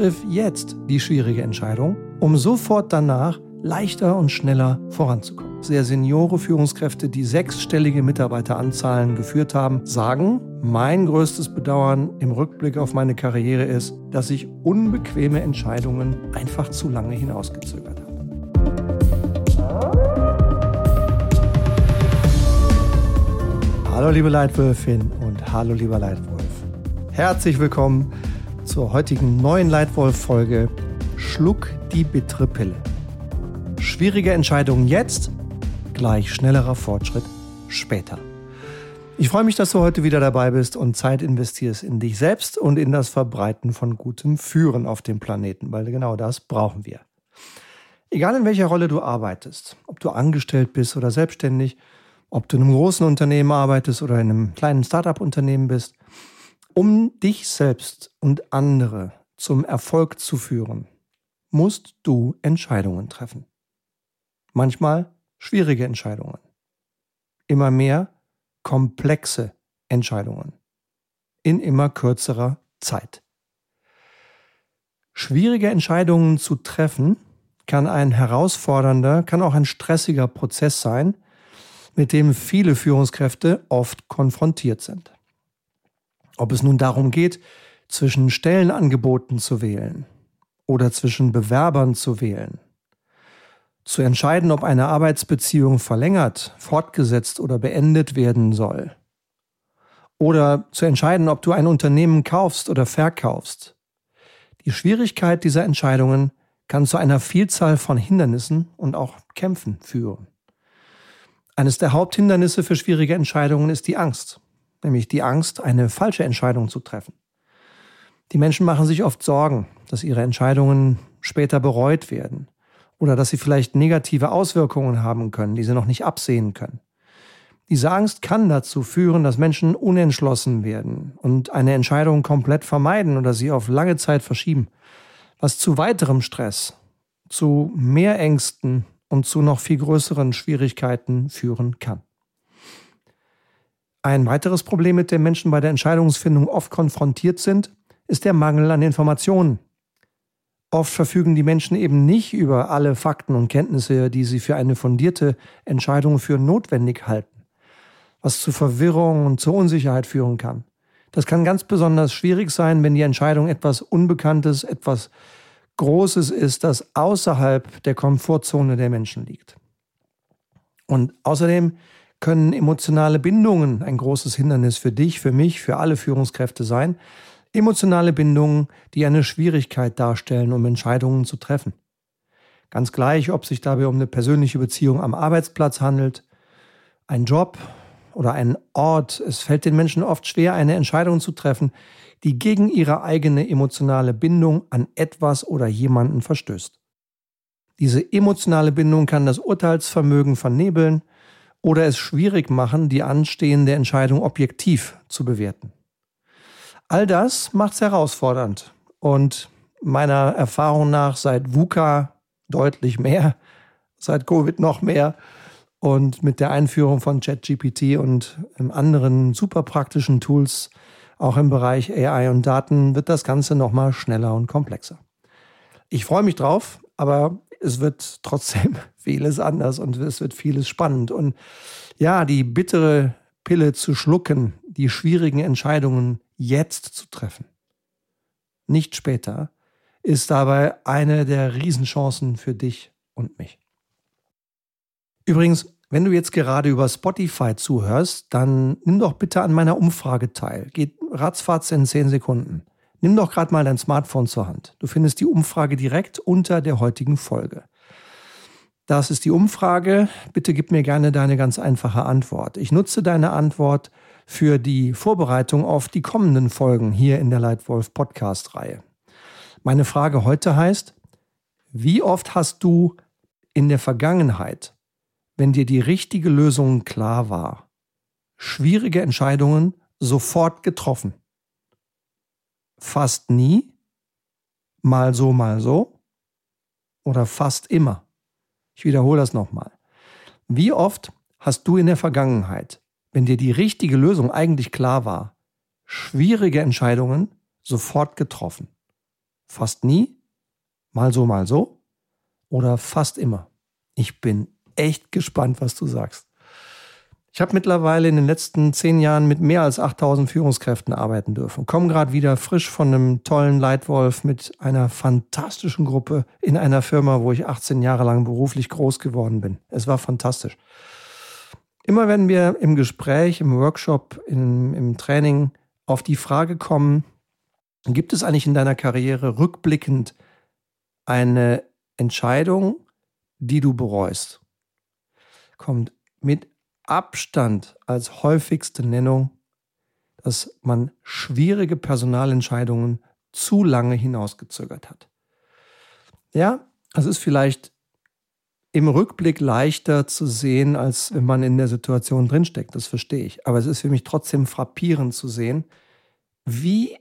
Triff jetzt die schwierige Entscheidung, um sofort danach leichter und schneller voranzukommen. Sehr seniore Führungskräfte, die sechsstellige Mitarbeiteranzahlen geführt haben, sagen, mein größtes Bedauern im Rückblick auf meine Karriere ist, dass ich unbequeme Entscheidungen einfach zu lange hinausgezögert habe. Hallo liebe Leitwölfin und hallo lieber Leitwolf. Herzlich willkommen zur heutigen neuen Leitwolf-Folge Schluck die bittere Pille. Schwierige Entscheidungen jetzt, gleich schnellerer Fortschritt später. Ich freue mich, dass du heute wieder dabei bist und Zeit investierst in dich selbst und in das Verbreiten von gutem Führen auf dem Planeten, weil genau das brauchen wir. Egal in welcher Rolle du arbeitest, ob du angestellt bist oder selbstständig, ob du in einem großen Unternehmen arbeitest oder in einem kleinen Startup-Unternehmen bist, um dich selbst und andere zum Erfolg zu führen, musst du Entscheidungen treffen. Manchmal schwierige Entscheidungen. Immer mehr komplexe Entscheidungen. In immer kürzerer Zeit. Schwierige Entscheidungen zu treffen kann ein herausfordernder, kann auch ein stressiger Prozess sein, mit dem viele Führungskräfte oft konfrontiert sind. Ob es nun darum geht, zwischen Stellenangeboten zu wählen oder zwischen Bewerbern zu wählen, zu entscheiden, ob eine Arbeitsbeziehung verlängert, fortgesetzt oder beendet werden soll, oder zu entscheiden, ob du ein Unternehmen kaufst oder verkaufst. Die Schwierigkeit dieser Entscheidungen kann zu einer Vielzahl von Hindernissen und auch Kämpfen führen. Eines der Haupthindernisse für schwierige Entscheidungen ist die Angst nämlich die Angst, eine falsche Entscheidung zu treffen. Die Menschen machen sich oft Sorgen, dass ihre Entscheidungen später bereut werden oder dass sie vielleicht negative Auswirkungen haben können, die sie noch nicht absehen können. Diese Angst kann dazu führen, dass Menschen unentschlossen werden und eine Entscheidung komplett vermeiden oder sie auf lange Zeit verschieben, was zu weiterem Stress, zu mehr Ängsten und zu noch viel größeren Schwierigkeiten führen kann. Ein weiteres Problem, mit dem Menschen bei der Entscheidungsfindung oft konfrontiert sind, ist der Mangel an Informationen. Oft verfügen die Menschen eben nicht über alle Fakten und Kenntnisse, die sie für eine fundierte Entscheidung für notwendig halten, was zu Verwirrung und zur Unsicherheit führen kann. Das kann ganz besonders schwierig sein, wenn die Entscheidung etwas Unbekanntes, etwas Großes ist, das außerhalb der Komfortzone der Menschen liegt. Und außerdem können emotionale Bindungen ein großes Hindernis für dich, für mich, für alle Führungskräfte sein. Emotionale Bindungen, die eine Schwierigkeit darstellen, um Entscheidungen zu treffen. Ganz gleich, ob sich dabei um eine persönliche Beziehung am Arbeitsplatz handelt, ein Job oder ein Ort. Es fällt den Menschen oft schwer, eine Entscheidung zu treffen, die gegen ihre eigene emotionale Bindung an etwas oder jemanden verstößt. Diese emotionale Bindung kann das Urteilsvermögen vernebeln, oder es schwierig machen, die anstehende Entscheidung objektiv zu bewerten. All das macht es herausfordernd und meiner Erfahrung nach seit VUCA deutlich mehr, seit Covid noch mehr und mit der Einführung von ChatGPT und anderen super praktischen Tools auch im Bereich AI und Daten wird das Ganze nochmal schneller und komplexer. Ich freue mich drauf, aber es wird trotzdem vieles anders und es wird vieles spannend. Und ja, die bittere Pille zu schlucken, die schwierigen Entscheidungen jetzt zu treffen, nicht später, ist dabei eine der Riesenchancen für dich und mich. Übrigens, wenn du jetzt gerade über Spotify zuhörst, dann nimm doch bitte an meiner Umfrage teil. Geht ratzfatz in 10 Sekunden. Nimm doch gerade mal dein Smartphone zur Hand. Du findest die Umfrage direkt unter der heutigen Folge. Das ist die Umfrage. Bitte gib mir gerne deine ganz einfache Antwort. Ich nutze deine Antwort für die Vorbereitung auf die kommenden Folgen hier in der Leitwolf Podcast Reihe. Meine Frage heute heißt, wie oft hast du in der Vergangenheit, wenn dir die richtige Lösung klar war, schwierige Entscheidungen sofort getroffen? Fast nie, mal so, mal so oder fast immer. Ich wiederhole das nochmal. Wie oft hast du in der Vergangenheit, wenn dir die richtige Lösung eigentlich klar war, schwierige Entscheidungen sofort getroffen? Fast nie, mal so, mal so oder fast immer. Ich bin echt gespannt, was du sagst. Ich habe mittlerweile in den letzten zehn Jahren mit mehr als 8000 Führungskräften arbeiten dürfen. Komme gerade wieder frisch von einem tollen Leitwolf mit einer fantastischen Gruppe in einer Firma, wo ich 18 Jahre lang beruflich groß geworden bin. Es war fantastisch. Immer wenn wir im Gespräch, im Workshop, im, im Training auf die Frage kommen, gibt es eigentlich in deiner Karriere rückblickend eine Entscheidung, die du bereust? Kommt mit Abstand als häufigste Nennung, dass man schwierige Personalentscheidungen zu lange hinausgezögert hat. Ja, es ist vielleicht im Rückblick leichter zu sehen, als wenn man in der Situation drinsteckt. Das verstehe ich. Aber es ist für mich trotzdem frappierend zu sehen, wie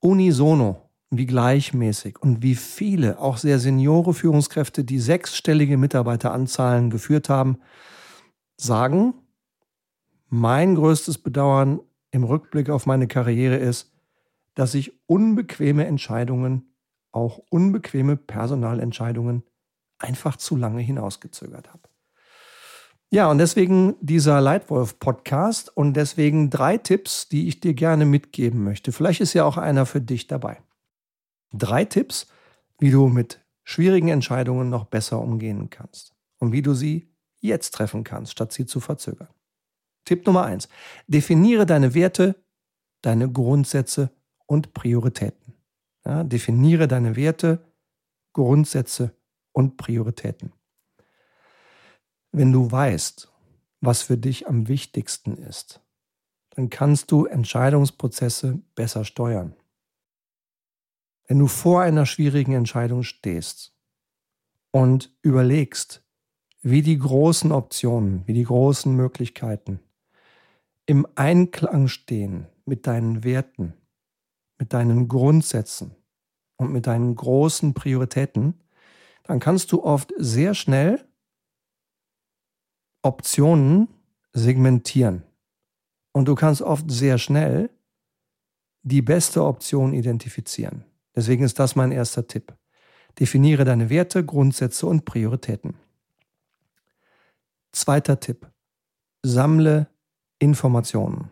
unisono, wie gleichmäßig und wie viele, auch sehr seniore Führungskräfte, die sechsstellige Mitarbeiteranzahlen geführt haben, sagen, mein größtes Bedauern im Rückblick auf meine Karriere ist, dass ich unbequeme Entscheidungen, auch unbequeme Personalentscheidungen einfach zu lange hinausgezögert habe. Ja, und deswegen dieser Leitwolf-Podcast und deswegen drei Tipps, die ich dir gerne mitgeben möchte. Vielleicht ist ja auch einer für dich dabei. Drei Tipps, wie du mit schwierigen Entscheidungen noch besser umgehen kannst und wie du sie jetzt treffen kannst, statt sie zu verzögern. Tipp Nummer eins. Definiere deine Werte, deine Grundsätze und Prioritäten. Ja, definiere deine Werte, Grundsätze und Prioritäten. Wenn du weißt, was für dich am wichtigsten ist, dann kannst du Entscheidungsprozesse besser steuern. Wenn du vor einer schwierigen Entscheidung stehst und überlegst, wie die großen Optionen, wie die großen Möglichkeiten im Einklang stehen mit deinen Werten, mit deinen Grundsätzen und mit deinen großen Prioritäten, dann kannst du oft sehr schnell Optionen segmentieren. Und du kannst oft sehr schnell die beste Option identifizieren. Deswegen ist das mein erster Tipp. Definiere deine Werte, Grundsätze und Prioritäten. Zweiter Tipp. Sammle Informationen.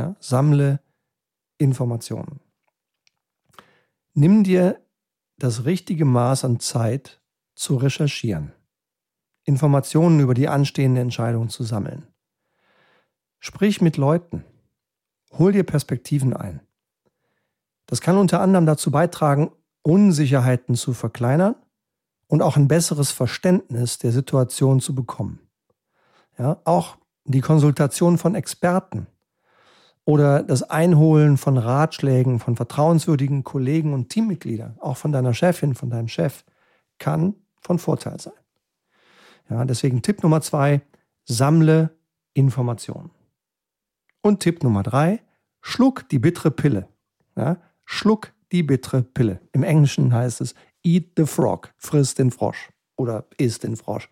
Ja, sammle Informationen. Nimm dir das richtige Maß an Zeit zu recherchieren, Informationen über die anstehende Entscheidung zu sammeln. Sprich mit Leuten, hol dir Perspektiven ein. Das kann unter anderem dazu beitragen, Unsicherheiten zu verkleinern und auch ein besseres Verständnis der Situation zu bekommen. Ja, auch die Konsultation von Experten oder das Einholen von Ratschlägen von vertrauenswürdigen Kollegen und Teammitgliedern, auch von deiner Chefin, von deinem Chef, kann von Vorteil sein. Ja, deswegen Tipp Nummer zwei, sammle Informationen. Und Tipp Nummer drei, schluck die bittere Pille. Ja, schluck die bittere Pille. Im Englischen heißt es eat the frog, friss den Frosch oder isst den Frosch.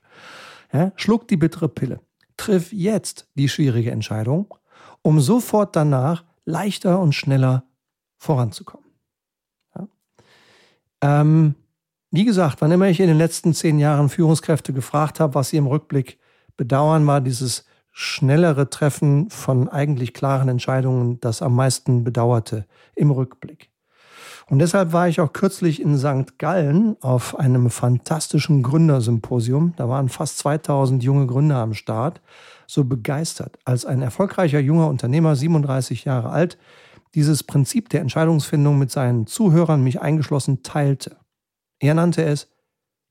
Ja, schluck die bittere Pille triff jetzt die schwierige Entscheidung, um sofort danach leichter und schneller voranzukommen. Ja? Ähm, wie gesagt, wann immer ich in den letzten zehn Jahren Führungskräfte gefragt habe, was sie im Rückblick bedauern, war dieses schnellere Treffen von eigentlich klaren Entscheidungen das am meisten bedauerte im Rückblick. Und deshalb war ich auch kürzlich in St. Gallen auf einem fantastischen Gründersymposium. Da waren fast 2000 junge Gründer am Start, so begeistert, als ein erfolgreicher junger Unternehmer, 37 Jahre alt, dieses Prinzip der Entscheidungsfindung mit seinen Zuhörern, mich eingeschlossen, teilte. Er nannte es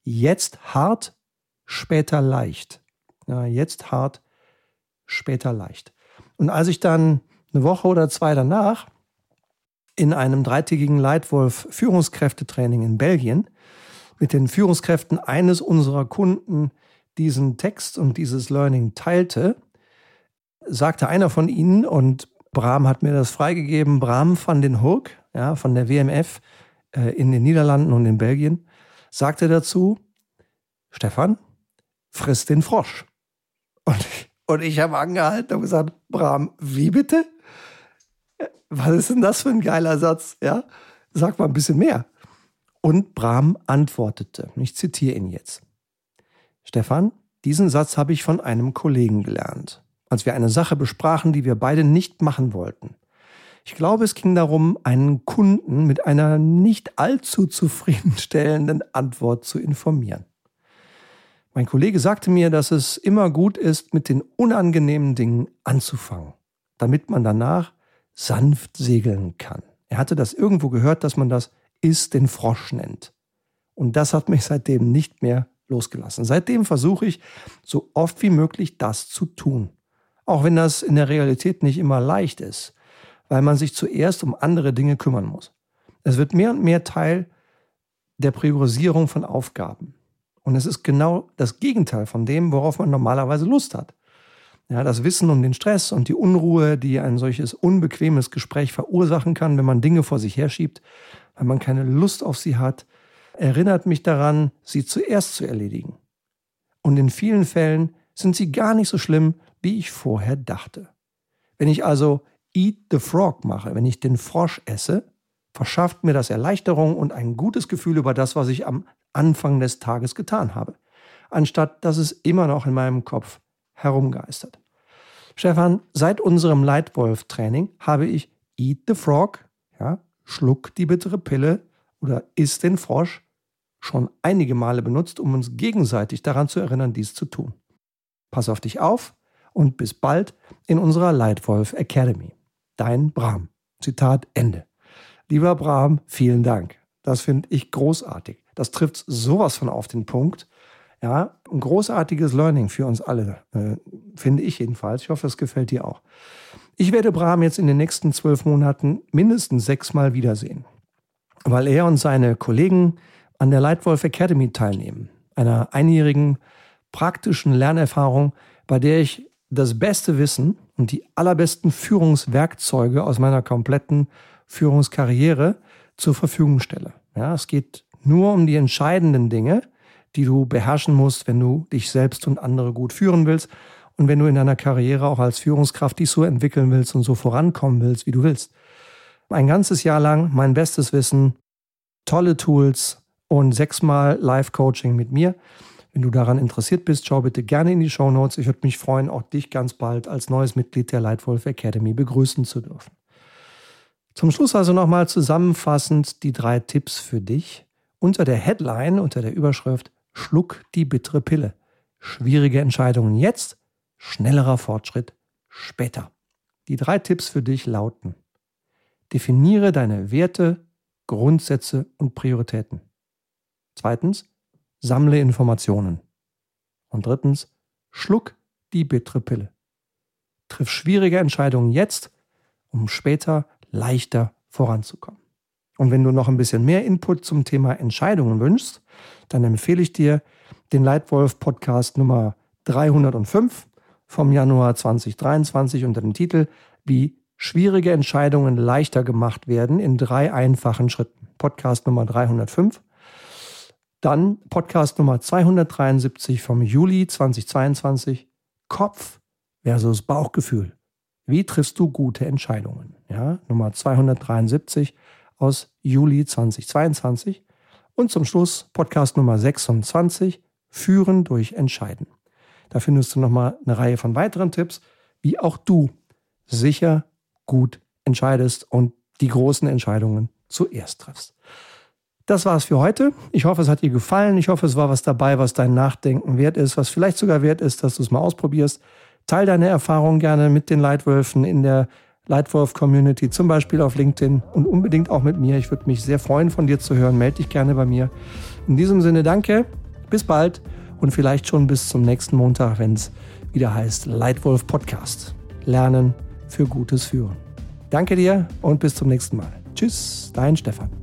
jetzt hart, später leicht. Ja, jetzt hart, später leicht. Und als ich dann eine Woche oder zwei danach in einem dreitägigen Leitwolf Führungskräftetraining in Belgien mit den Führungskräften eines unserer Kunden diesen Text und dieses Learning teilte, sagte einer von ihnen, und Bram hat mir das freigegeben, Bram van den Hoek, ja, von der WMF äh, in den Niederlanden und in Belgien, sagte dazu, Stefan, friss den Frosch. Und, und ich habe angehalten und gesagt, Bram, wie bitte? Was ist denn das für ein geiler Satz? Ja, sag mal ein bisschen mehr. Und Brahm antwortete, ich zitiere ihn jetzt. Stefan, diesen Satz habe ich von einem Kollegen gelernt, als wir eine Sache besprachen, die wir beide nicht machen wollten. Ich glaube, es ging darum, einen Kunden mit einer nicht allzu zufriedenstellenden Antwort zu informieren. Mein Kollege sagte mir, dass es immer gut ist, mit den unangenehmen Dingen anzufangen, damit man danach sanft segeln kann. Er hatte das irgendwo gehört, dass man das ist den Frosch nennt. Und das hat mich seitdem nicht mehr losgelassen. Seitdem versuche ich, so oft wie möglich das zu tun. Auch wenn das in der Realität nicht immer leicht ist, weil man sich zuerst um andere Dinge kümmern muss. Es wird mehr und mehr Teil der Priorisierung von Aufgaben. Und es ist genau das Gegenteil von dem, worauf man normalerweise Lust hat. Ja, das Wissen um den Stress und die Unruhe, die ein solches unbequemes Gespräch verursachen kann, wenn man Dinge vor sich herschiebt, weil man keine Lust auf sie hat, erinnert mich daran, sie zuerst zu erledigen. Und in vielen Fällen sind sie gar nicht so schlimm, wie ich vorher dachte. Wenn ich also Eat the Frog mache, wenn ich den Frosch esse, verschafft mir das Erleichterung und ein gutes Gefühl über das, was ich am Anfang des Tages getan habe, anstatt dass es immer noch in meinem Kopf herumgeistert. Stefan, seit unserem Leitwolf-Training habe ich Eat the Frog, ja, schluck die bittere Pille oder iss den Frosch schon einige Male benutzt, um uns gegenseitig daran zu erinnern, dies zu tun. Pass auf dich auf und bis bald in unserer Leitwolf Academy. Dein Bram. Zitat Ende. Lieber Bram, vielen Dank. Das finde ich großartig. Das trifft sowas von auf den Punkt. Ja, ein großartiges Learning für uns alle, äh, finde ich jedenfalls. Ich hoffe, es gefällt dir auch. Ich werde Bram jetzt in den nächsten zwölf Monaten mindestens sechsmal wiedersehen, weil er und seine Kollegen an der Lightwolf Academy teilnehmen, einer einjährigen praktischen Lernerfahrung, bei der ich das beste Wissen und die allerbesten Führungswerkzeuge aus meiner kompletten Führungskarriere zur Verfügung stelle. Ja, es geht nur um die entscheidenden Dinge, die du beherrschen musst, wenn du dich selbst und andere gut führen willst und wenn du in deiner Karriere auch als Führungskraft dich so entwickeln willst und so vorankommen willst, wie du willst. Ein ganzes Jahr lang mein bestes Wissen, tolle Tools und sechsmal Live-Coaching mit mir. Wenn du daran interessiert bist, schau bitte gerne in die Show Notes. Ich würde mich freuen, auch dich ganz bald als neues Mitglied der Lightwolf Academy begrüßen zu dürfen. Zum Schluss also nochmal zusammenfassend die drei Tipps für dich unter der Headline, unter der Überschrift Schluck die bittere Pille. Schwierige Entscheidungen jetzt, schnellerer Fortschritt später. Die drei Tipps für dich lauten. Definiere deine Werte, Grundsätze und Prioritäten. Zweitens, sammle Informationen. Und drittens, schluck die bittere Pille. Triff schwierige Entscheidungen jetzt, um später leichter voranzukommen. Und wenn du noch ein bisschen mehr Input zum Thema Entscheidungen wünschst, dann empfehle ich dir den Leitwolf Podcast Nummer 305 vom Januar 2023 unter dem Titel Wie schwierige Entscheidungen leichter gemacht werden in drei einfachen Schritten. Podcast Nummer 305. Dann Podcast Nummer 273 vom Juli 2022. Kopf versus Bauchgefühl. Wie triffst du gute Entscheidungen? Ja, Nummer 273 aus Juli 2022. Und zum Schluss Podcast Nummer 26, Führen durch Entscheiden. Da findest du nochmal eine Reihe von weiteren Tipps, wie auch du sicher gut entscheidest und die großen Entscheidungen zuerst triffst. Das war's für heute. Ich hoffe, es hat dir gefallen. Ich hoffe, es war was dabei, was dein Nachdenken wert ist, was vielleicht sogar wert ist, dass du es mal ausprobierst. Teil deine Erfahrungen gerne mit den Leitwölfen in der Lightwolf Community, zum Beispiel auf LinkedIn und unbedingt auch mit mir. Ich würde mich sehr freuen, von dir zu hören. Melde dich gerne bei mir. In diesem Sinne, danke, bis bald und vielleicht schon bis zum nächsten Montag, wenn es wieder heißt Lightwolf Podcast. Lernen für gutes Führen. Danke dir und bis zum nächsten Mal. Tschüss, dein Stefan.